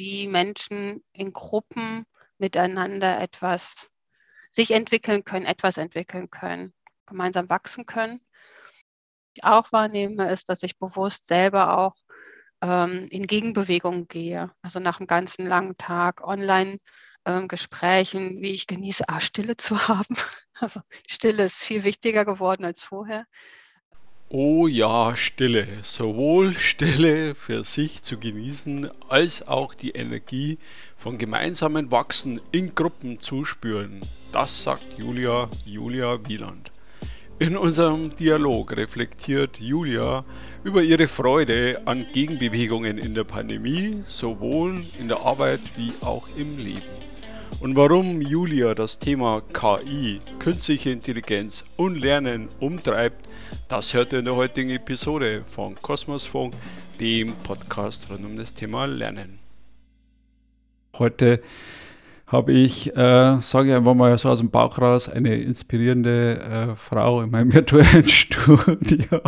wie Menschen in Gruppen miteinander etwas sich entwickeln können, etwas entwickeln können, gemeinsam wachsen können. Ich auch wahrnehme, ist, dass ich bewusst selber auch ähm, in Gegenbewegung gehe. Also nach einem ganzen langen Tag online ähm, wie ich genieße, ah, Stille zu haben. Also Stille ist viel wichtiger geworden als vorher. Oh ja, Stille. Sowohl Stille für sich zu genießen, als auch die Energie von gemeinsamen Wachsen in Gruppen zu spüren. Das sagt Julia, Julia Wieland. In unserem Dialog reflektiert Julia über ihre Freude an Gegenbewegungen in der Pandemie, sowohl in der Arbeit wie auch im Leben. Und warum Julia das Thema KI, künstliche Intelligenz und Lernen umtreibt, das hört ihr in der heutigen Episode von Kosmosfunk, dem Podcast rund um das Thema Lernen. Heute habe ich, äh, sage ich einfach mal so aus dem Bauch raus, eine inspirierende äh, Frau in meinem virtuellen Studio.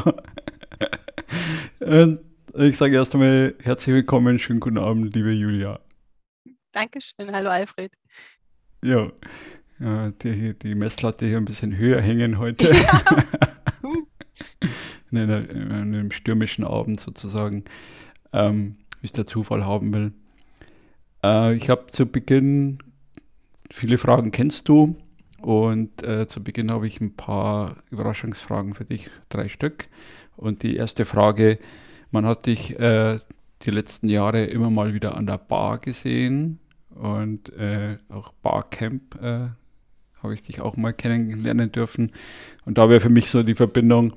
Und ich sage erst einmal herzlich willkommen, schönen guten Abend, liebe Julia. Dankeschön, hallo Alfred. Ja, ja die, die Messlatte hier ein bisschen höher hängen heute. Ja. in, einer, in, einem stürmischen Abend sozusagen, ähm, wie es der Zufall haben will. Äh, ich habe zu Beginn Viele Fragen kennst du und äh, zu Beginn habe ich ein paar Überraschungsfragen für dich, drei Stück. Und die erste Frage, man hat dich äh, die letzten Jahre immer mal wieder an der Bar gesehen und äh, auch Barcamp äh, habe ich dich auch mal kennenlernen dürfen. Und da wäre für mich so die Verbindung,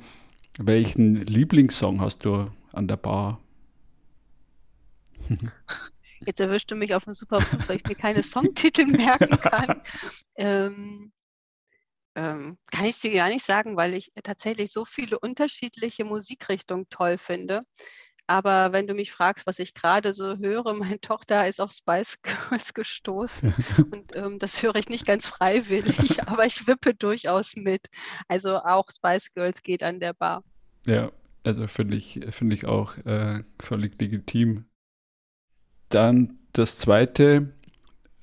welchen Lieblingssong hast du an der Bar? Jetzt erwischt du mich auf dem Superfuß, weil ich mir keine Songtitel merken kann. Ähm, ähm, kann ich dir gar nicht sagen, weil ich tatsächlich so viele unterschiedliche Musikrichtungen toll finde. Aber wenn du mich fragst, was ich gerade so höre, meine Tochter ist auf Spice Girls gestoßen und ähm, das höre ich nicht ganz freiwillig, aber ich wippe durchaus mit. Also auch Spice Girls geht an der Bar. Ja, also finde ich, find ich auch äh, völlig legitim. Dann das zweite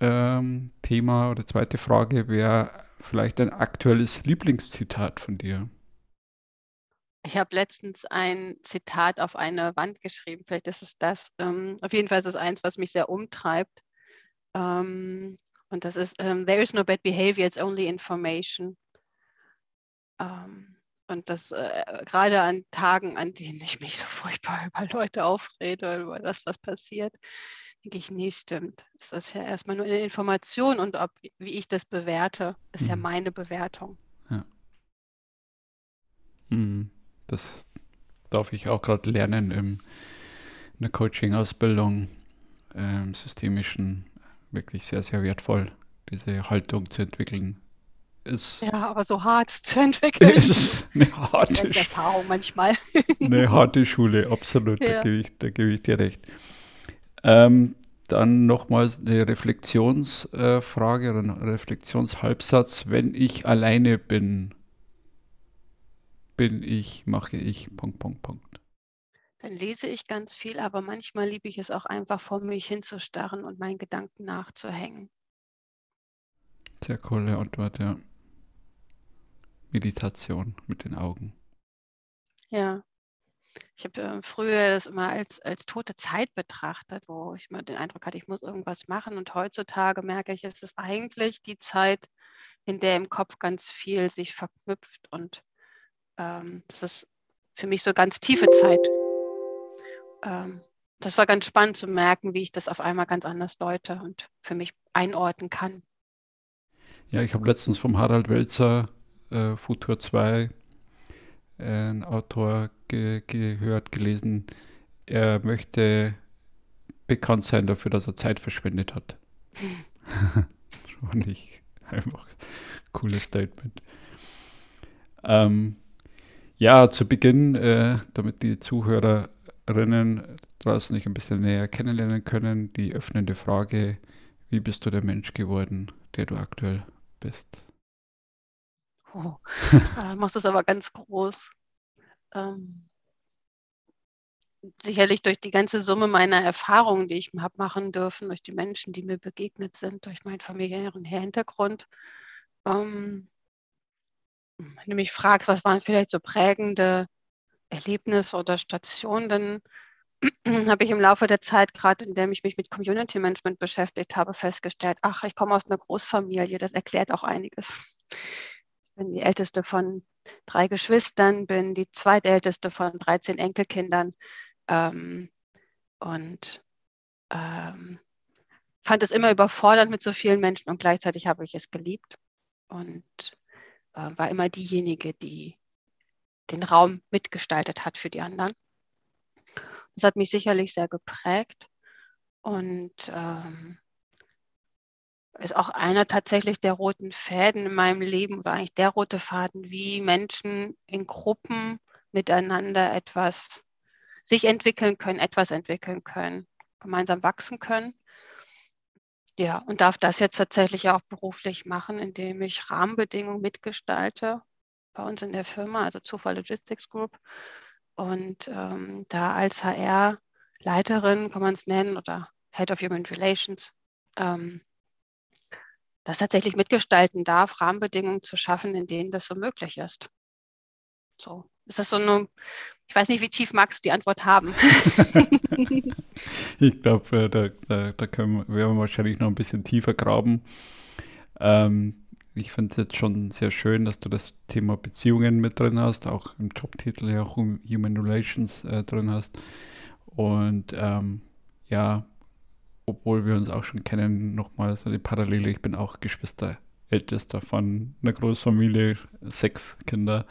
ähm, Thema oder zweite Frage wäre vielleicht ein aktuelles Lieblingszitat von dir. Ich habe letztens ein Zitat auf eine Wand geschrieben, vielleicht ist es das. Ähm, auf jeden Fall ist es eins, was mich sehr umtreibt. Ähm, und das ist, ähm, There is no bad behavior, it's only information. Ähm, und das äh, gerade an Tagen, an denen ich mich so furchtbar über Leute aufrede, über das, was passiert, denke ich, nee, stimmt. Es ist ja erstmal nur eine Information und ob, wie ich das bewerte, ist mhm. ja meine Bewertung. Ja. Mhm. Das darf ich auch gerade lernen im, in der Coaching-Ausbildung, im systemischen, wirklich sehr, sehr wertvoll, diese Haltung zu entwickeln ist. Ja, aber so hart zu entwickeln. Ist eine harte Schule. Erfahrung manchmal. eine harte Schule, absolut. Ja. Da, gebe ich, da gebe ich dir recht. Ähm, dann nochmal eine Reflexionsfrage äh, oder ein Reflexionshalbsatz. Wenn ich alleine bin, bin ich, mache ich, Punkt, Punkt, Punkt. Dann lese ich ganz viel, aber manchmal liebe ich es auch einfach vor mich hinzustarren und meinen Gedanken nachzuhängen. Sehr coole Antwort, ja. Meditation mit den Augen. Ja. Ich habe äh, früher das immer als, als tote Zeit betrachtet, wo ich mal den Eindruck hatte, ich muss irgendwas machen. Und heutzutage merke ich, es ist eigentlich die Zeit, in der im Kopf ganz viel sich verknüpft. Und ähm, das ist für mich so ganz tiefe Zeit. Ähm, das war ganz spannend zu merken, wie ich das auf einmal ganz anders deute und für mich einordnen kann. Ja, ich habe letztens vom Harald Welzer äh, Futur 2 äh, ein Autor ge gehört, gelesen, er möchte bekannt sein dafür, dass er Zeit verschwendet hat. Fand ich einfach cooles Statement. Ähm, ja, zu Beginn, äh, damit die Zuhörerinnen draußen nicht ein bisschen näher kennenlernen können, die öffnende Frage, wie bist du der Mensch geworden, der du aktuell bist. Oh, du machst das aber ganz groß. Ähm, sicherlich durch die ganze Summe meiner Erfahrungen, die ich habe machen dürfen, durch die Menschen, die mir begegnet sind, durch meinen familiären Hintergrund. Ähm, wenn du mich fragst, was waren vielleicht so prägende Erlebnisse oder Stationen, dann habe ich im Laufe der Zeit, gerade in der ich mich mit Community Management beschäftigt habe, festgestellt, ach, ich komme aus einer Großfamilie, das erklärt auch einiges. Ich bin die älteste von drei Geschwistern, bin die zweitälteste von 13 Enkelkindern ähm, und ähm, fand es immer überfordernd mit so vielen Menschen und gleichzeitig habe ich es geliebt und äh, war immer diejenige, die den Raum mitgestaltet hat für die anderen. Das hat mich sicherlich sehr geprägt und ähm, ist auch einer tatsächlich der roten Fäden in meinem Leben, war eigentlich der rote Faden, wie Menschen in Gruppen miteinander etwas sich entwickeln können, etwas entwickeln können, gemeinsam wachsen können. Ja, und darf das jetzt tatsächlich auch beruflich machen, indem ich Rahmenbedingungen mitgestalte bei uns in der Firma, also Zufall Logistics Group. Und ähm, da als HR-Leiterin kann man es nennen oder Head of Human Relations, ähm, das tatsächlich mitgestalten darf, Rahmenbedingungen zu schaffen, in denen das so möglich ist. So, ist das so eine, ich weiß nicht, wie tief magst du die Antwort haben? ich glaube, äh, da, da, da können wir, werden wir wahrscheinlich noch ein bisschen tiefer graben. Ähm, ich finde es jetzt schon sehr schön, dass du das Thema Beziehungen mit drin hast, auch im Jobtitel ja auch Human Relations äh, drin hast. Und ähm, ja, obwohl wir uns auch schon kennen, nochmal so eine Parallele. Ich bin auch Geschwister ältester von einer Großfamilie, sechs Kinder.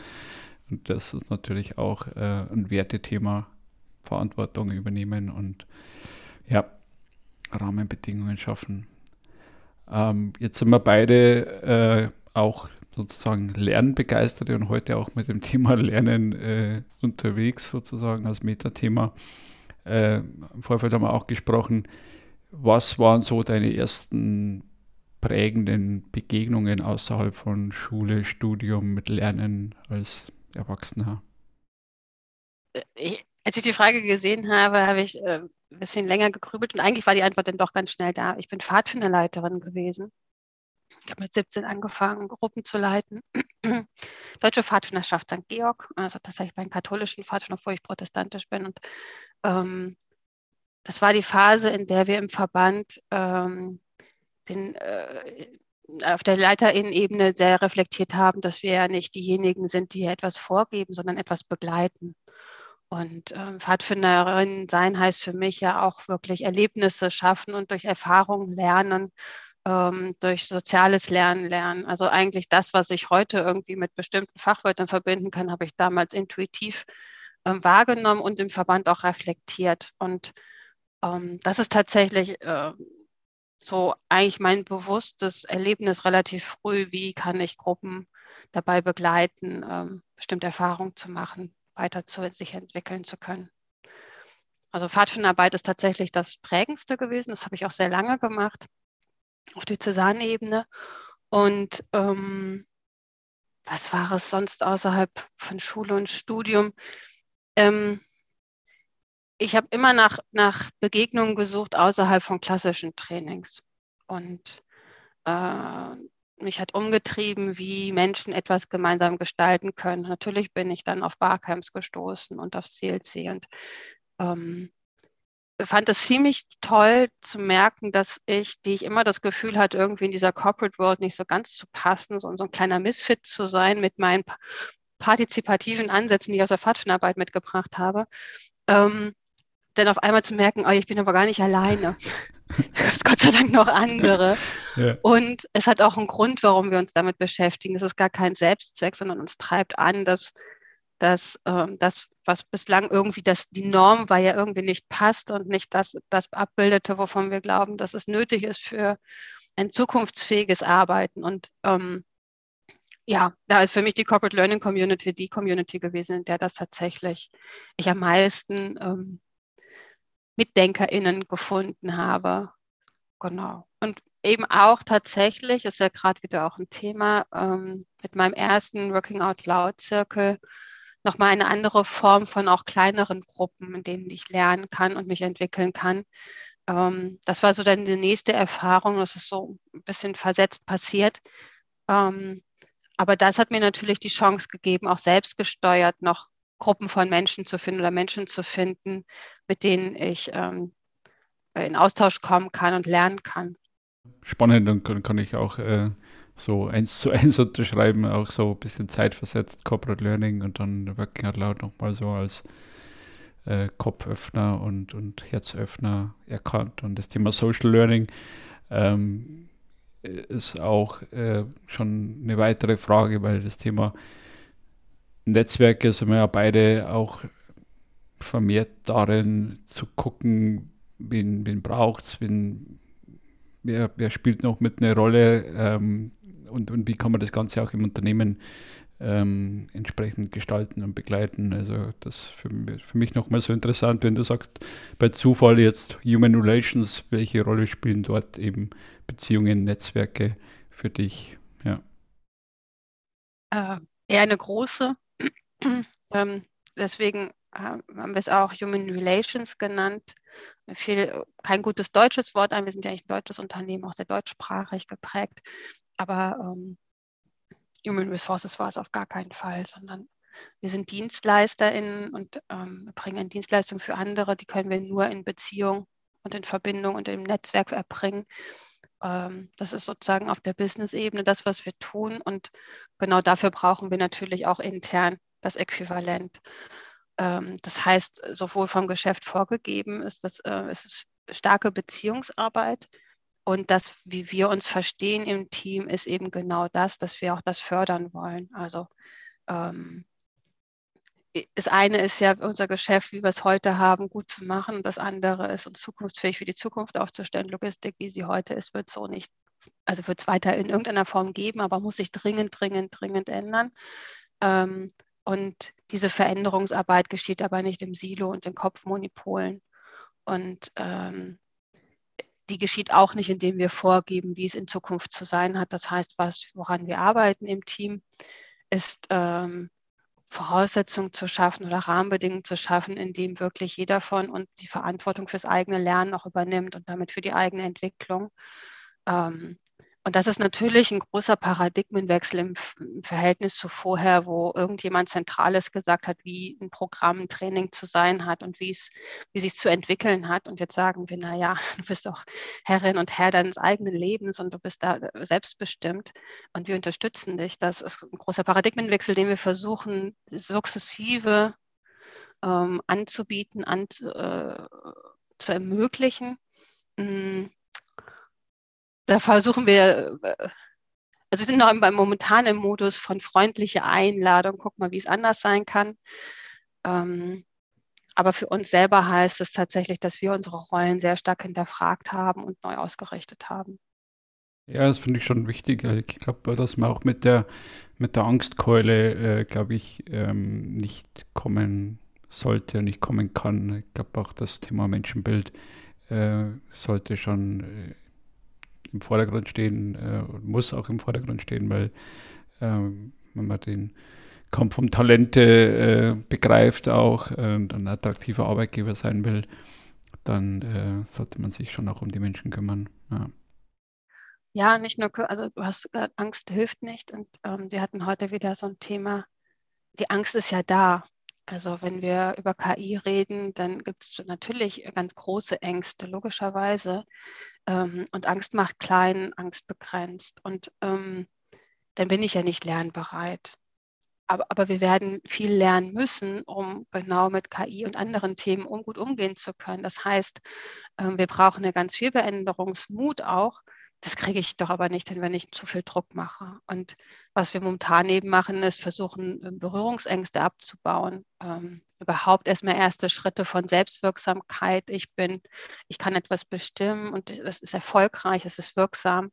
Und das ist natürlich auch äh, ein Wertethema, Verantwortung übernehmen und ja, Rahmenbedingungen schaffen. Ähm, jetzt sind wir beide äh, auch sozusagen Lernbegeisterte und heute auch mit dem Thema Lernen äh, unterwegs, sozusagen als Metathema. Äh, Im Vorfeld haben wir auch gesprochen, was waren so deine ersten prägenden Begegnungen außerhalb von Schule, Studium mit Lernen als Erwachsener? Äh, ich, als ich die Frage gesehen habe, habe ich äh, ein bisschen länger gegrübelt und eigentlich war die Antwort dann doch ganz schnell da. Ich bin Pfadfinderleiterin gewesen. Ich habe mit 17 angefangen, Gruppen zu leiten. Deutsche Pfadfinderschaft St. Georg, also tatsächlich bei den katholischen Pfadfindern, obwohl ich protestantisch bin. Und ähm, das war die Phase, in der wir im Verband ähm, den, äh, auf der Leiterinnenebene sehr reflektiert haben, dass wir ja nicht diejenigen sind, die hier etwas vorgeben, sondern etwas begleiten. Und ähm, Pfadfinderin sein heißt für mich ja auch wirklich Erlebnisse schaffen und durch Erfahrungen lernen, ähm, durch soziales Lernen lernen. Also eigentlich das, was ich heute irgendwie mit bestimmten Fachwörtern verbinden kann, habe ich damals intuitiv ähm, wahrgenommen und im Verband auch reflektiert. Und ähm, das ist tatsächlich äh, so eigentlich mein bewusstes Erlebnis relativ früh, wie kann ich Gruppen dabei begleiten, ähm, bestimmte Erfahrungen zu machen, weiter zu sich entwickeln zu können. Also Pfadfinderarbeit ist tatsächlich das Prägendste gewesen. Das habe ich auch sehr lange gemacht auf Diözesanebene. Und ähm, was war es sonst außerhalb von Schule und Studium? Ähm, ich habe immer nach, nach Begegnungen gesucht außerhalb von klassischen Trainings. Und äh, mich hat umgetrieben, wie Menschen etwas gemeinsam gestalten können. Natürlich bin ich dann auf Barcamps gestoßen und auf CLC und ähm, fand es ziemlich toll zu merken, dass ich, die ich immer das Gefühl hatte, irgendwie in dieser Corporate World nicht so ganz zu passen, so, so ein kleiner Misfit zu sein mit meinen partizipativen Ansätzen, die ich aus der Pfadfinderarbeit mitgebracht habe, ähm, dann auf einmal zu merken, oh, ich bin aber gar nicht alleine. Es Gott sei Dank noch andere. Ja. Und es hat auch einen Grund, warum wir uns damit beschäftigen. Es ist gar kein Selbstzweck, sondern uns treibt an, dass, dass ähm, das, was bislang irgendwie das, die Norm war, ja irgendwie nicht passt und nicht das, das abbildete, wovon wir glauben, dass es nötig ist für ein zukunftsfähiges Arbeiten. Und ähm, ja, da ist für mich die Corporate Learning Community die Community gewesen, in der das tatsächlich ich am meisten ähm, MitdenkerInnen gefunden habe. Genau. Und eben auch tatsächlich, ist ja gerade wieder auch ein Thema, ähm, mit meinem ersten Working Out Loud Zirkel nochmal eine andere Form von auch kleineren Gruppen, in denen ich lernen kann und mich entwickeln kann. Ähm, das war so dann die nächste Erfahrung. Das ist so ein bisschen versetzt passiert. Ähm, aber das hat mir natürlich die Chance gegeben, auch selbstgesteuert noch Gruppen von Menschen zu finden oder Menschen zu finden, mit denen ich ähm, in Austausch kommen kann und lernen kann. Spannend, dann kann, kann ich auch äh, so eins zu eins unterschreiben, auch so ein bisschen zeitversetzt, Corporate Learning und dann Working Out Loud nochmal so als äh, Kopföffner und, und Herzöffner erkannt. Und das Thema Social Learning ähm, ist auch äh, schon eine weitere Frage, weil das Thema Netzwerke sind wir ja beide auch vermehrt darin zu gucken, wen, wen braucht es, wer, wer spielt noch mit eine Rolle ähm, und, und wie kann man das Ganze auch im Unternehmen ähm, entsprechend gestalten und begleiten. Also das für, für mich nochmal so interessant, wenn du sagst, bei Zufall jetzt Human Relations, welche Rolle spielen dort eben Beziehungen, Netzwerke für dich? Ja. Äh, eher eine große. ähm, deswegen äh, haben wir es auch Human Relations genannt. Fiel kein gutes deutsches Wort ein. Wir sind ja eigentlich ein deutsches Unternehmen, auch sehr deutschsprachig geprägt. Aber ähm, Human Resources war es auf gar keinen Fall, sondern wir sind DienstleisterInnen und ähm, bringen Dienstleistungen für andere, die können wir nur in Beziehung und in Verbindung und im Netzwerk erbringen. Ähm, das ist sozusagen auf der Business-Ebene das, was wir tun. Und genau dafür brauchen wir natürlich auch intern das Äquivalent. Ähm, das heißt, sowohl vom Geschäft vorgegeben ist, dass äh, es ist starke Beziehungsarbeit und das, wie wir uns verstehen im Team, ist eben genau das, dass wir auch das fördern wollen. Also ähm, das eine ist ja unser Geschäft, wie wir es heute haben, gut zu machen. Das andere ist uns zukunftsfähig für die Zukunft aufzustellen. Logistik, wie sie heute ist, wird so nicht, also wird es weiter in irgendeiner Form geben, aber muss sich dringend, dringend, dringend ändern. Ähm, und diese Veränderungsarbeit geschieht aber nicht im Silo und in Kopfmonopolen. Und ähm, die geschieht auch nicht, indem wir vorgeben, wie es in Zukunft zu sein hat. Das heißt, was, woran wir arbeiten im Team, ist ähm, Voraussetzungen zu schaffen oder Rahmenbedingungen zu schaffen, in dem wirklich jeder von uns die Verantwortung fürs eigene Lernen auch übernimmt und damit für die eigene Entwicklung. Ähm, und das ist natürlich ein großer Paradigmenwechsel im, Verhältnis zu vorher, wo irgendjemand Zentrales gesagt hat, wie ein Programm, ein Training zu sein hat und wie es, wie sich zu entwickeln hat. Und jetzt sagen wir, naja, du bist auch Herrin und Herr deines eigenen Lebens und du bist da selbstbestimmt und wir unterstützen dich. Das ist ein großer Paradigmenwechsel, den wir versuchen, sukzessive ähm, anzubieten, an, äh, zu ermöglichen. Mhm da versuchen wir, äh, also sind noch beim momentanen Modus von freundliche Einladung, guck mal, wie es anders sein kann. Ähm, aber für uns selber heißt es tatsächlich, dass wir unsere Rollen sehr stark hinterfragt haben und neu ausgerichtet haben. Ja, das finde ich schon wichtig. Ich glaube, dass man auch mit der, mit der Angstkeule, äh, glaube ich, ähm, nicht kommen sollte und nicht kommen kann. Ich glaube auch das Thema Menschenbild äh, sollte schon äh, im Vordergrund stehen äh, muss auch im Vordergrund stehen, weil ähm, wenn man den Kampf um Talente äh, begreift auch äh, und ein attraktiver Arbeitgeber sein will, dann äh, sollte man sich schon auch um die Menschen kümmern. Ja. Ja, nicht nur, also du hast gesagt, Angst hilft nicht. Und ähm, wir hatten heute wieder so ein Thema, die Angst ist ja da. Also wenn wir über KI reden, dann gibt es natürlich ganz große Ängste, logischerweise. Ähm, und Angst macht klein, Angst begrenzt. Und ähm, dann bin ich ja nicht lernbereit. Aber, aber wir werden viel lernen müssen, um genau mit KI und anderen Themen gut umgehen zu können. Das heißt, ähm, wir brauchen eine ganz viel Veränderungsmut auch, das kriege ich doch aber nicht hin, wenn ich zu viel Druck mache. Und was wir momentan eben machen, ist versuchen, ähm, Berührungsängste abzubauen. Ähm, überhaupt erstmal erste Schritte von Selbstwirksamkeit. Ich bin, ich kann etwas bestimmen und das ist erfolgreich, es ist wirksam.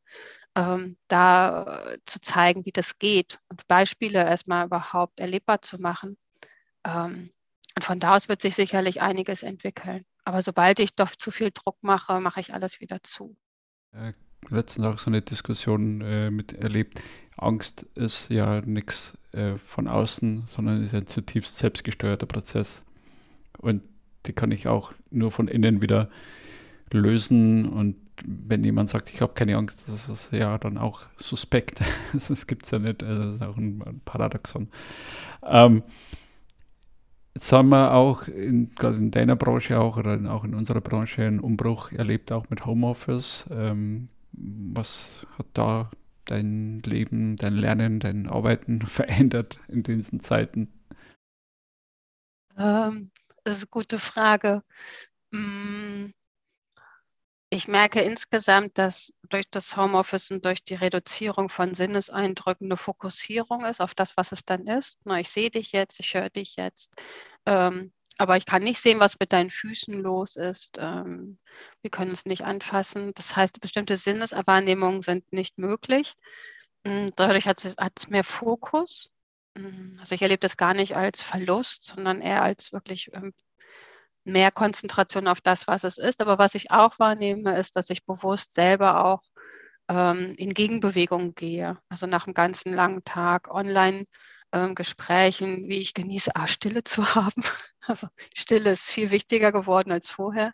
Ähm, da äh, zu zeigen, wie das geht und Beispiele erstmal überhaupt erlebbar zu machen. Ähm, und von da aus wird sich sicherlich einiges entwickeln. Aber sobald ich doch zu viel Druck mache, mache ich alles wieder zu. Letztens auch so eine Diskussion äh, mit erlebt. Angst ist ja nichts äh, von außen, sondern ist ein zutiefst selbstgesteuerter Prozess. Und die kann ich auch nur von innen wieder lösen. Und wenn jemand sagt, ich habe keine Angst, das ist ja dann auch suspekt. das gibt es ja nicht. Also das ist auch ein, ein Paradoxon. Ähm, Jetzt haben wir auch in, gerade in deiner Branche auch oder in, auch in unserer Branche einen Umbruch erlebt, auch mit Homeoffice. Ähm, was hat da dein Leben, dein Lernen, dein Arbeiten verändert in diesen Zeiten? Ähm, das ist eine gute Frage. Mm, ich merke insgesamt, dass durch das Homeoffice und durch die Reduzierung von Sinneseindrücken eine Fokussierung ist auf das, was es dann ist. Ich sehe dich jetzt, ich höre dich jetzt, ähm, aber ich kann nicht sehen, was mit deinen Füßen los ist. Ähm, wir können es nicht anfassen. Das heißt, bestimmte Sinneswahrnehmungen sind nicht möglich. Mm, dadurch hat es, mehr Fokus. Mm, also ich erlebe das gar nicht als Verlust, sondern eher als wirklich ähm, mehr Konzentration auf das, was es ist. Aber was ich auch wahrnehme, ist, dass ich bewusst selber auch ähm, in Gegenbewegung gehe. Also nach einem ganzen langen Tag online ähm, Gesprächen, wie ich genieße, ah, Stille zu haben. Also Stille ist viel wichtiger geworden als vorher.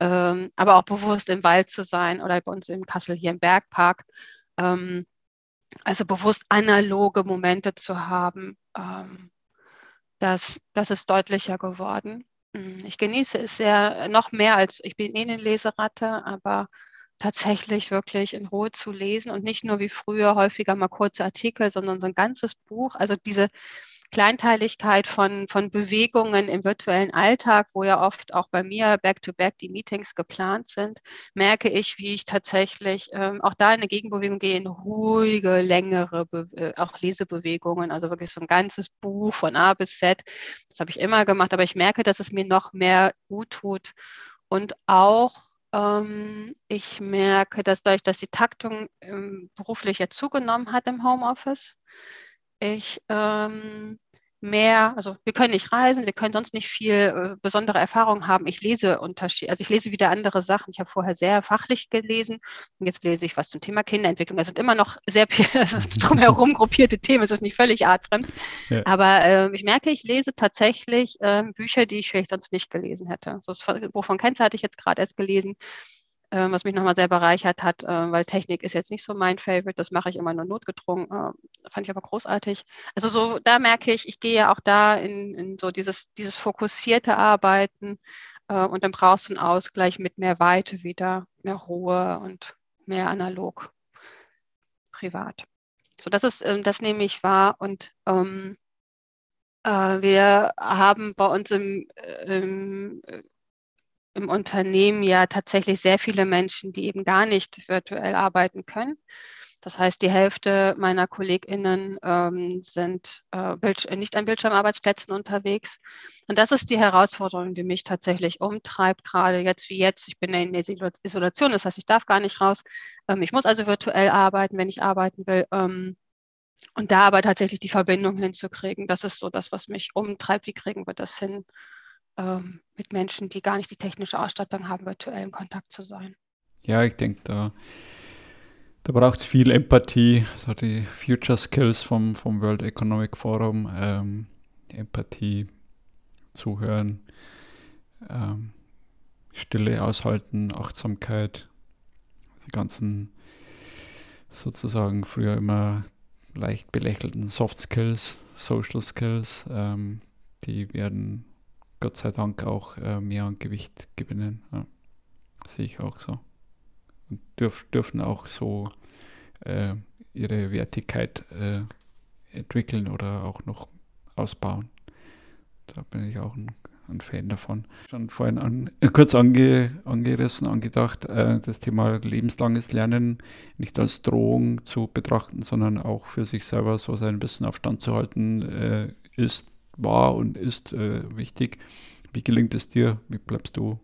Ähm, aber auch bewusst im Wald zu sein oder bei uns in Kassel hier im Bergpark. Ähm, also bewusst analoge Momente zu haben, ähm, das, das ist deutlicher geworden. Hm, ich genieße es sehr, noch mehr als, ich bin eh eine Leseratte, aber tatsächlich wirklich in Ruhe zu lesen und nicht nur wie früher häufiger mal kurze Artikel, sondern so ein ganzes Buch. Also diese Kleinteiligkeit von, von Bewegungen im virtuellen Alltag, wo ja oft auch bei mir back-to-back -back die Meetings geplant sind, merke ich, wie ich tatsächlich ähm, auch da in eine Gegenbewegung gehe, in ruhige, längere, Be äh, auch Lesebewegungen, also wirklich so ein ganzes Buch von A bis Z. Das habe ich immer gemacht, aber ich merke, dass es mir noch mehr gut tut und auch ich merke, dass dadurch, dass die Taktung ähm, beruflich jetzt zugenommen hat im Homeoffice, ich ähm, mehr, also wir können nicht reisen, wir können sonst nicht viel äh, besondere Erfahrungen haben. Ich lese Unterschied, also ich lese wieder andere Sachen. Ich habe vorher sehr fachlich gelesen und jetzt lese ich was zum Thema Kinderentwicklung. Das sind immer noch sehr drumherum gruppierte Themen, es ist nicht völlig artfremd. Ja. Aber äh, ich merke, ich lese tatsächlich äh, Bücher, die ich vielleicht sonst nicht gelesen hätte. So das Buch von Kenzer hatte ich jetzt gerade erst gelesen. Ähm, was mich nochmal sehr bereichert hat, äh, weil Technik ist jetzt nicht so mein Favorite, das mache ich immer nur notgedrungen, äh, fand ich aber großartig. Also so, da merke ich, ich gehe ja auch da in, in so dieses, dieses fokussierte Arbeiten äh, und dann brauchst du einen Ausgleich mit mehr Weite wieder, mehr Ruhe und mehr analog, privat. So, das ist, ähm, das nehme ich wahr und ähm, wir haben bei uns im, im im Unternehmen ja tatsächlich sehr viele Menschen, die eben gar nicht virtuell arbeiten können. Das heißt, die Hälfte meiner KollegInnen ähm, sind äh, nicht an Bildschirmarbeitsplätzen unterwegs. Und das ist die Herausforderung, die mich tatsächlich umtreibt, gerade jetzt wie jetzt. Ich bin in der Isolation, das heißt, ich darf gar nicht raus. Ähm, ich muss also virtuell arbeiten, wenn ich arbeiten will. Ähm, und da aber tatsächlich die Verbindung hinzukriegen, das ist so das, was mich umtreibt. Wie kriegen wir das hin? Ähm, mit Menschen, die gar nicht die technische Ausstattung haben, virtuell in Kontakt zu sein. Ja, ich denke, da, da braucht es viel Empathie, so die Future Skills vom, vom World Economic Forum, ähm, Empathie, Zuhören, ähm, Stille aushalten, Achtsamkeit, die ganzen sozusagen früher immer leicht belächelten Soft Skills, Social Skills, ähm, die werden Gott sei Dank auch äh, mehr an Gewicht gewinnen. Ja. Sehe ich auch so. Und dürf, dürfen auch so äh, ihre Wertigkeit äh, entwickeln oder auch noch ausbauen. Da bin ich auch ein, ein Fan davon. Schon vorhin an, kurz ange, angerissen, angedacht, äh, das Thema lebenslanges Lernen nicht als Drohung zu betrachten, sondern auch für sich selber so sein Wissen auf Stand zu halten, äh, ist war und ist äh, wichtig. Wie gelingt es dir? Wie bleibst du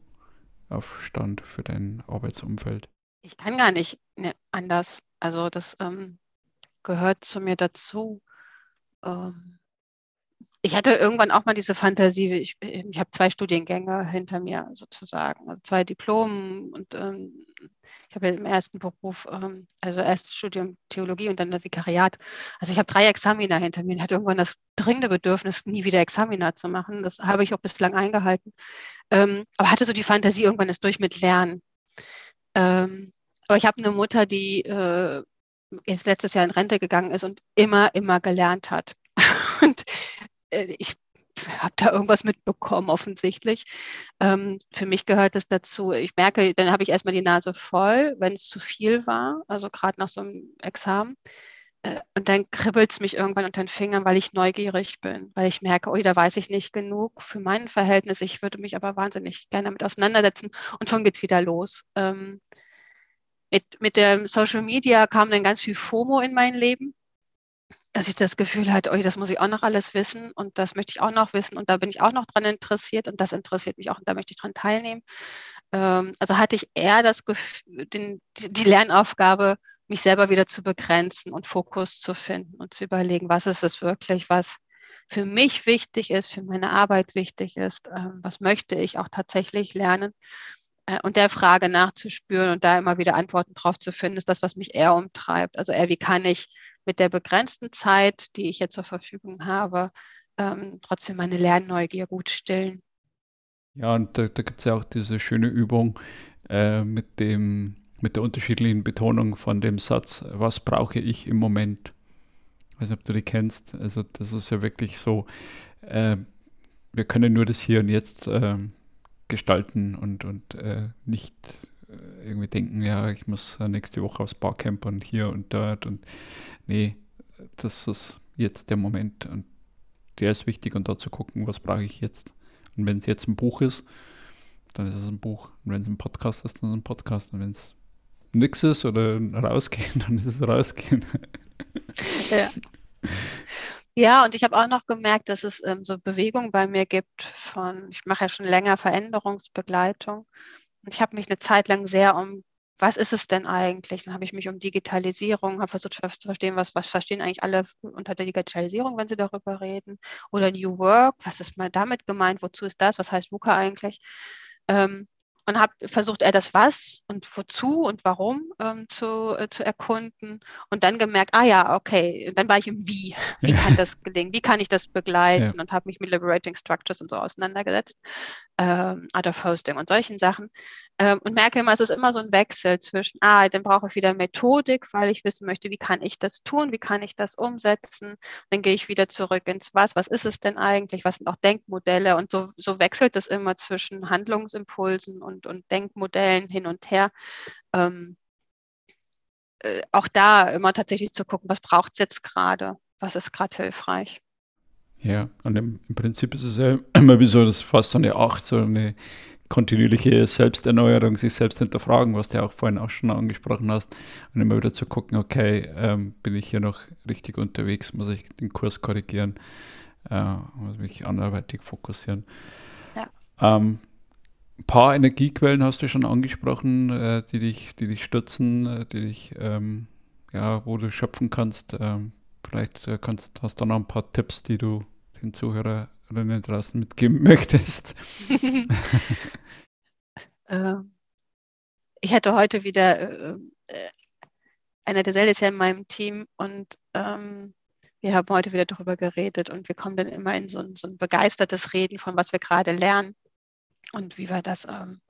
auf Stand für dein Arbeitsumfeld? Ich kann gar nicht ne, anders. Also das ähm, gehört zu mir dazu. Ähm, ich hatte irgendwann auch mal diese Fantasie, ich, ich habe zwei Studiengänge hinter mir sozusagen, also zwei Diplomen und ähm, habe ja im ersten Beruf, ähm, also erst Studium Theologie und dann das Vikariat. Also ich habe drei Examiner hinter mir und hatte irgendwann das dringende Bedürfnis, nie wieder Examiner zu machen. Das habe ich auch bislang eingehalten. Ähm, aber hatte so die Fantasie, irgendwann ist durch mit Lernen. Ähm, aber ich habe eine Mutter, die äh, jetzt letztes Jahr in Rente gegangen ist und immer, immer gelernt hat. und äh, ich habe da irgendwas mitbekommen, offensichtlich. Ähm, für mich gehört es dazu. Ich merke, dann habe ich erstmal die Nase voll, wenn es zu viel war, also gerade nach so einem Examen. Äh, und dann kribbelt es mich irgendwann unter den Fingern, weil ich neugierig bin, weil ich merke, oh, da weiß ich nicht genug für mein Verhältnis. Ich würde mich aber wahnsinnig gerne damit auseinandersetzen. Und schon geht es wieder los. Ähm, mit, mit dem Social Media kam dann ganz viel FOMO in mein Leben dass ich das Gefühl hatte, oh, das muss ich auch noch alles wissen und das möchte ich auch noch wissen und da bin ich auch noch dran interessiert und das interessiert mich auch und da möchte ich dran teilnehmen. Ähm, also hatte ich eher das Gefühl, den, die Lernaufgabe, mich selber wieder zu begrenzen und Fokus zu finden und zu überlegen, was ist es wirklich, was für mich wichtig ist, für meine Arbeit wichtig ist, ähm, was möchte ich auch tatsächlich lernen äh, und der Frage nachzuspüren und da immer wieder Antworten drauf zu finden, ist das, was mich eher umtreibt. Also eher, wie kann ich mit der begrenzten Zeit, die ich jetzt zur Verfügung habe, ähm, trotzdem meine Lernneugier gut stillen. Ja, und da, da gibt es ja auch diese schöne Übung äh, mit, dem, mit der unterschiedlichen Betonung von dem Satz, was brauche ich im Moment? Ich weiß nicht, ob du die kennst. Also das ist ja wirklich so, äh, wir können nur das Hier und Jetzt äh, gestalten und, und äh, nicht irgendwie denken, ja, ich muss nächste Woche aufs Barcamp und hier und dort und nee, das ist jetzt der Moment und der ist wichtig und da zu gucken, was brauche ich jetzt. Und wenn es jetzt ein Buch ist, dann ist es ein Buch. Und wenn es ein Podcast ist, dann ist es ein Podcast. Und wenn es nichts ist oder rausgehen, dann ist es rausgehen. Ja. Ja, und ich habe auch noch gemerkt, dass es ähm, so Bewegung bei mir gibt von, ich mache ja schon länger Veränderungsbegleitung. Und ich habe mich eine Zeit lang sehr um, was ist es denn eigentlich? Dann habe ich mich um Digitalisierung, habe versucht zu verstehen, was, was verstehen eigentlich alle unter der Digitalisierung, wenn sie darüber reden. Oder New Work, was ist mal damit gemeint? Wozu ist das? Was heißt VUCA eigentlich? Ähm, und habe versucht, er das was und wozu und warum ähm, zu, äh, zu erkunden und dann gemerkt, ah ja, okay, dann war ich im Wie. Wie kann das gelingen? Wie kann ich das begleiten? Ja. Und habe mich mit Liberating Structures und so auseinandergesetzt, ähm, Art of Hosting und solchen Sachen ähm, und merke immer, es ist immer so ein Wechsel zwischen, ah, dann brauche ich wieder Methodik, weil ich wissen möchte, wie kann ich das tun, wie kann ich das umsetzen. Dann gehe ich wieder zurück ins Was, was ist es denn eigentlich, was sind auch Denkmodelle und so, so wechselt es immer zwischen Handlungsimpulsen und, und Denkmodellen hin und her. Ähm, äh, auch da immer tatsächlich zu gucken, was braucht es jetzt gerade, was ist gerade hilfreich. Ja, und im, im, Prinzip ist es ja immer wie so, das fast so eine Acht, so eine kontinuierliche Selbsterneuerung, sich selbst hinterfragen, was du auch vorhin auch schon angesprochen hast, und immer wieder zu gucken, okay, ähm, bin ich hier noch richtig unterwegs, muss ich den Kurs korrigieren, äh, muss mich anderweitig fokussieren. Ja. Ähm, ein paar Energiequellen hast du schon angesprochen, äh, die dich, die dich stützen, äh, die dich, ähm, ja, wo du schöpfen kannst. Ähm, vielleicht äh, kannst, hast du noch ein paar Tipps, die du den Zuhörer Rennen draußen mitgeben möchtest? Ähm, ich hatte heute wieder, äh, äh einer der Selle ist ja in meinem Team und ähm, wir haben heute wieder darüber geredet und wir kommen dann immer in so ein, so ein begeistertes Reden von, was wir gerade lernen und wie wir das ähm,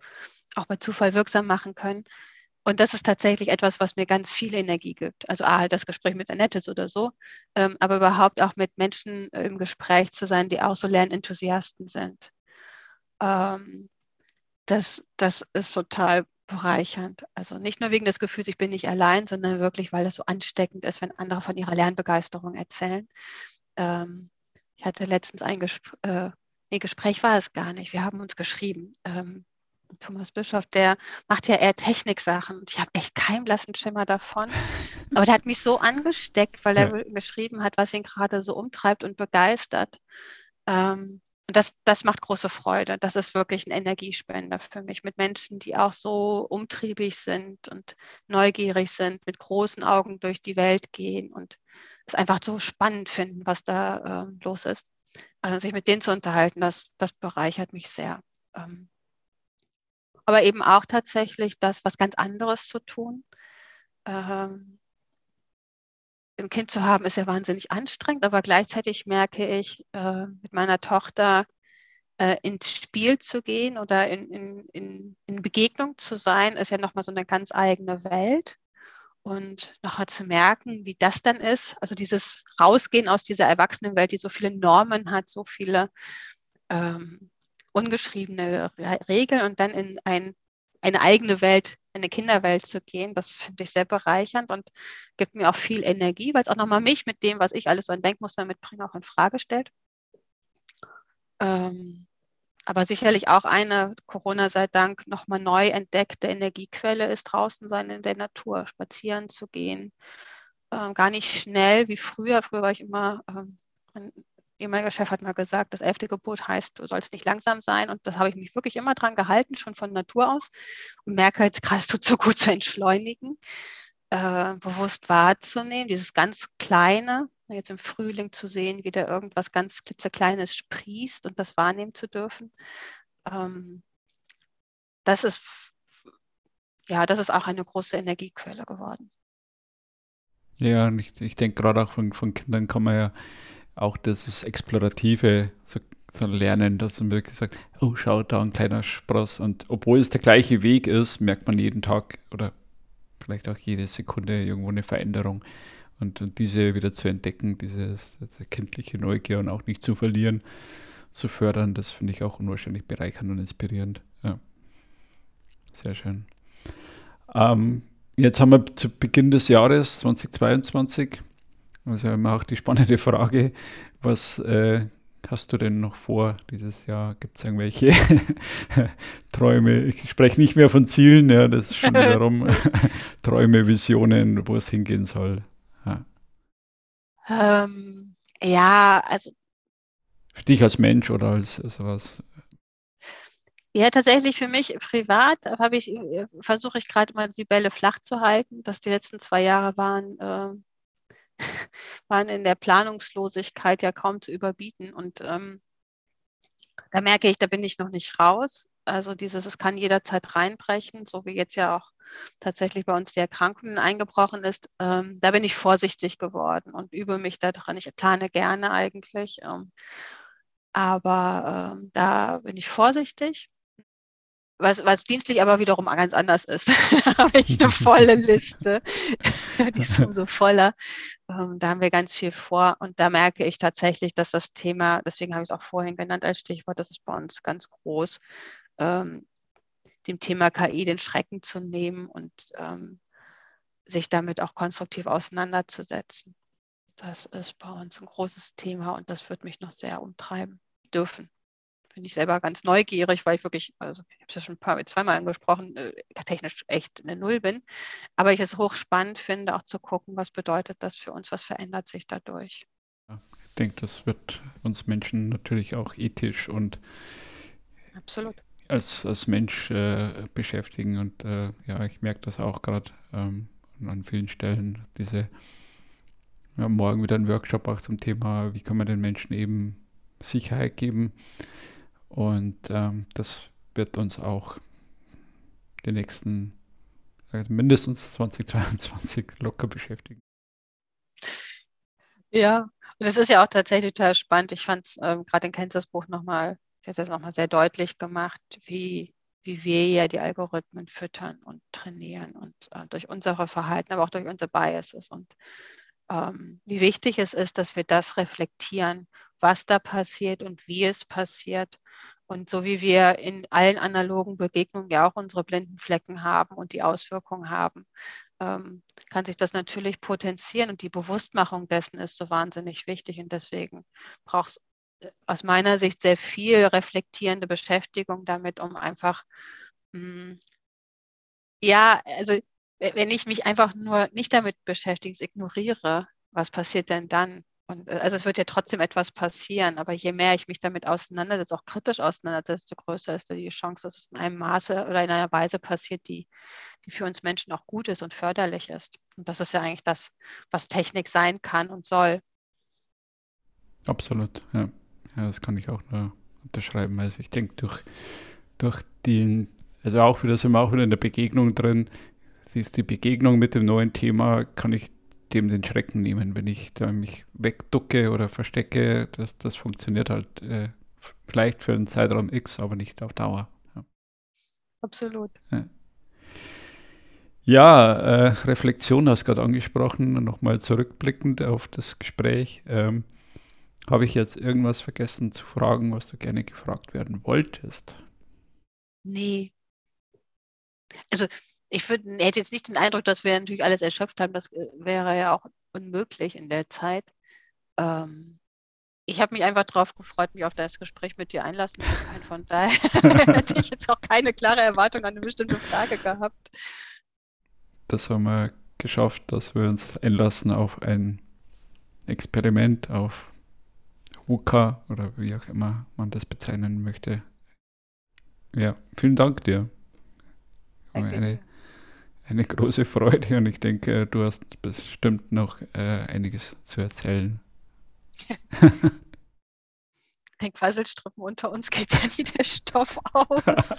auch bei Zufall wirksam machen können. Und das ist tatsächlich etwas, was mir ganz viel Energie gibt. Also A, halt das Gespräch mit Annette oder so, ähm, aber überhaupt auch mit Menschen äh, im Gespräch zu sein, die auch so Lernenthusiasten sind. Ähm, das, das ist total bereichernd. Also nicht nur wegen des Gefühls, ich bin nicht allein, sondern wirklich, weil es so ansteckend ist, wenn andere von ihrer Lernbegeisterung erzählen. Ähm, ich hatte letztens ein Gespräch, äh, nee, Gespräch war es gar nicht. Wir haben uns geschrieben. Ähm, Thomas Bischof, der macht ja eher Techniksachen. Und ich habe echt keinen blassen Schimmer davon. Aber der hat mich so angesteckt, weil er ja. geschrieben hat, was ihn gerade so umtreibt und begeistert. Ähm, und das, das macht große Freude. Das ist wirklich ein Energiespender für mich mit Menschen, die auch so umtriebig sind und neugierig sind, mit großen Augen durch die Welt gehen und es einfach so spannend finden, was da äh, los ist. Also sich mit denen zu unterhalten, das, das bereichert mich sehr. Ähm, aber eben auch tatsächlich das, was ganz anderes zu tun. Ähm, ein Kind zu haben ist ja wahnsinnig anstrengend, aber gleichzeitig merke ich äh, mit meiner Tochter äh, ins Spiel zu gehen oder in, in, in, in Begegnung zu sein, ist ja nochmal so eine ganz eigene Welt. Und nochmal zu merken, wie das dann ist, also dieses Rausgehen aus dieser Erwachsenenwelt, die so viele Normen hat, so viele ähm, ungeschriebene Regeln und dann in ein, eine eigene Welt, eine Kinderwelt zu gehen, das finde ich sehr bereichernd und gibt mir auch viel Energie, weil es auch nochmal mich mit dem, was ich alles so ein Denkmuster mitbringe, auch in Frage stellt. Ähm, aber sicherlich auch eine Corona sei Dank nochmal neu entdeckte Energiequelle ist draußen sein in der Natur, spazieren zu gehen. Ähm, gar nicht schnell wie früher. Früher war ich immer, ähm, mein ehemaliger Chef hat mal gesagt, das elfte Gebot heißt, du sollst nicht langsam sein. Und das habe ich mich wirklich immer dran gehalten, schon von Natur aus. Und merke jetzt, gerade es tut so gut zu entschleunigen, äh, bewusst wahrzunehmen, dieses ganz Kleine, jetzt im Frühling zu sehen, wie da irgendwas ganz klitzekleines sprießt und das wahrnehmen zu dürfen. Ähm, das ist ja, das ist auch eine große Energiequelle geworden. Ja, und ich, ich denke gerade auch von, von Kindern kann man ja auch das Explorative so, so lernen, dass man wirklich sagt, oh, schau, da ein kleiner Spross. Und obwohl es der gleiche Weg ist, merkt man jeden Tag oder vielleicht auch jede Sekunde irgendwo eine Veränderung. Und, und diese wieder zu entdecken, dieses, diese kindliche Neugier und auch nicht zu verlieren, zu fördern, das finde ich auch unwahrscheinlich bereichernd und inspirierend. Ja. Sehr schön. Ähm, jetzt haben wir zu Beginn des Jahres 2022, also immer auch die spannende Frage, was äh, hast du denn noch vor dieses Jahr? Gibt es irgendwelche Träume? Ich spreche nicht mehr von Zielen, ja, das ist schon wiederum Träume, Visionen, wo es hingehen soll. Ähm, ja, also. Für dich als Mensch oder als, als was? Ja, tatsächlich für mich privat habe ich, äh, versuche ich gerade mal die Bälle flach zu halten, dass die letzten zwei Jahre waren, äh, waren in der Planungslosigkeit ja kaum zu überbieten. Und ähm, da merke ich, da bin ich noch nicht raus. Also dieses, es kann jederzeit reinbrechen, so wie jetzt ja auch tatsächlich bei uns die Erkrankung eingebrochen ist, ähm, da bin ich vorsichtig geworden und übe mich da dran. Ich plane gerne eigentlich, ähm, aber ähm, da bin ich vorsichtig. Was, was dienstlich aber wiederum ganz anders ist. da habe ich eine volle Liste. die ist umso voller. Ähm, da haben wir ganz viel vor. Und da merke ich tatsächlich, dass das Thema, deswegen habe ich es auch vorhin genannt als Stichwort, das ist bei uns ganz groß. Ähm, dem Thema KI den Schrecken zu nehmen und ähm, sich damit auch konstruktiv auseinanderzusetzen. Das ist bei uns ein großes Thema und das wird mich noch sehr umtreiben dürfen. Bin ich selber ganz neugierig, weil ich wirklich, also ich habe es ja schon ein paar, zweimal angesprochen, äh, technisch echt eine Null bin. Aber ich es hochspannend finde, auch zu gucken, was bedeutet das für uns, was verändert sich dadurch. ich denke, das wird uns Menschen natürlich auch ethisch und Absolut als, als Mensch äh, beschäftigen. Und äh, ja, ich merke das auch gerade ähm, an vielen Stellen. Diese ja, morgen wieder ein Workshop auch zum Thema, wie kann man den Menschen eben Sicherheit geben. Und ähm, das wird uns auch die nächsten mindestens 2022 locker beschäftigen. Ja, und es ist ja auch tatsächlich total spannend. Ich fand es ähm, gerade in Kansas Buch nochmal Sie hat das nochmal sehr deutlich gemacht, wie, wie wir ja die Algorithmen füttern und trainieren und äh, durch unser Verhalten, aber auch durch unsere Biases und ähm, wie wichtig es ist, dass wir das reflektieren, was da passiert und wie es passiert. Und so wie wir in allen analogen Begegnungen ja auch unsere blinden Flecken haben und die Auswirkungen haben, ähm, kann sich das natürlich potenzieren und die Bewusstmachung dessen ist so wahnsinnig wichtig. Und deswegen braucht es aus meiner Sicht sehr viel reflektierende Beschäftigung damit, um einfach, mh, hm, ja, also wenn ich mich einfach nur nicht damit beschäftige, ignoriere, was passiert denn dann? Und also es wird ja trotzdem etwas passieren, aber je mehr ich mich damit auseinandersetze, auch kritisch auseinandersetze, desto größer ist die Chance, dass es in einem Maße oder in einer Weise passiert, die, die für uns Menschen auch gut ist und förderlich ist. Und das ist ja eigentlich das, was Technik sein kann und soll. Absolut, ja Ja, das kann ich auch nur unterschreiben. Also ich denke, durch, durch den, also auch wieder sind wir auch wieder in der Begegnung drin. Ist die Begegnung mit dem neuen Thema, kann ich dem den Schrecken nehmen. Wenn ich da mich wegducke oder verstecke, das, das funktioniert halt äh, vielleicht für einen Zeitraum X, aber nicht auf Dauer. Ja. Absolut. Ja. Ja, äh, Reflexion hast du gerade angesprochen, nochmal zurückblickend auf das Gespräch. Ähm, Habe ich jetzt irgendwas vergessen zu fragen, was du gerne gefragt werden wolltest? Nee. Also ich würd, hätte jetzt nicht den Eindruck, dass wir natürlich alles erschöpft haben. Das äh, wäre ja auch unmöglich in der Zeit. Ähm, ich habe mich einfach darauf gefreut, mich auf das Gespräch mit dir einlassen zu können. Von daher hätte ich jetzt auch keine klare Erwartung an eine bestimmte Frage gehabt das haben wir geschafft, dass wir uns einlassen auf ein Experiment, auf WUKA oder wie auch immer man das bezeichnen möchte. Ja, vielen Dank dir. Eine, eine große Freude und ich denke, du hast bestimmt noch äh, einiges zu erzählen. Den Quasselstrippen unter uns geht ja nie der Stoff aus.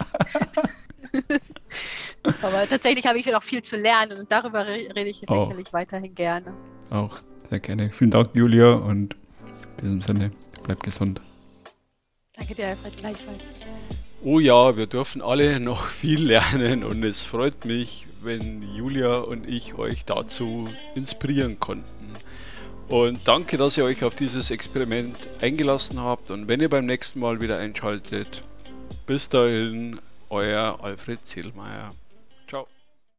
Aber tatsächlich habe ich noch viel zu lernen und darüber rede ich oh. sicherlich weiterhin gerne. Auch sehr gerne. Vielen Dank, Julia, und in diesem Sinne, bleib gesund. Danke dir, Alfred, gleichfalls. Oh ja, wir dürfen alle noch viel lernen und es freut mich, wenn Julia und ich euch dazu inspirieren konnten. Und danke, dass ihr euch auf dieses Experiment eingelassen habt und wenn ihr beim nächsten Mal wieder einschaltet, bis dahin, euer Alfred Zielmeier.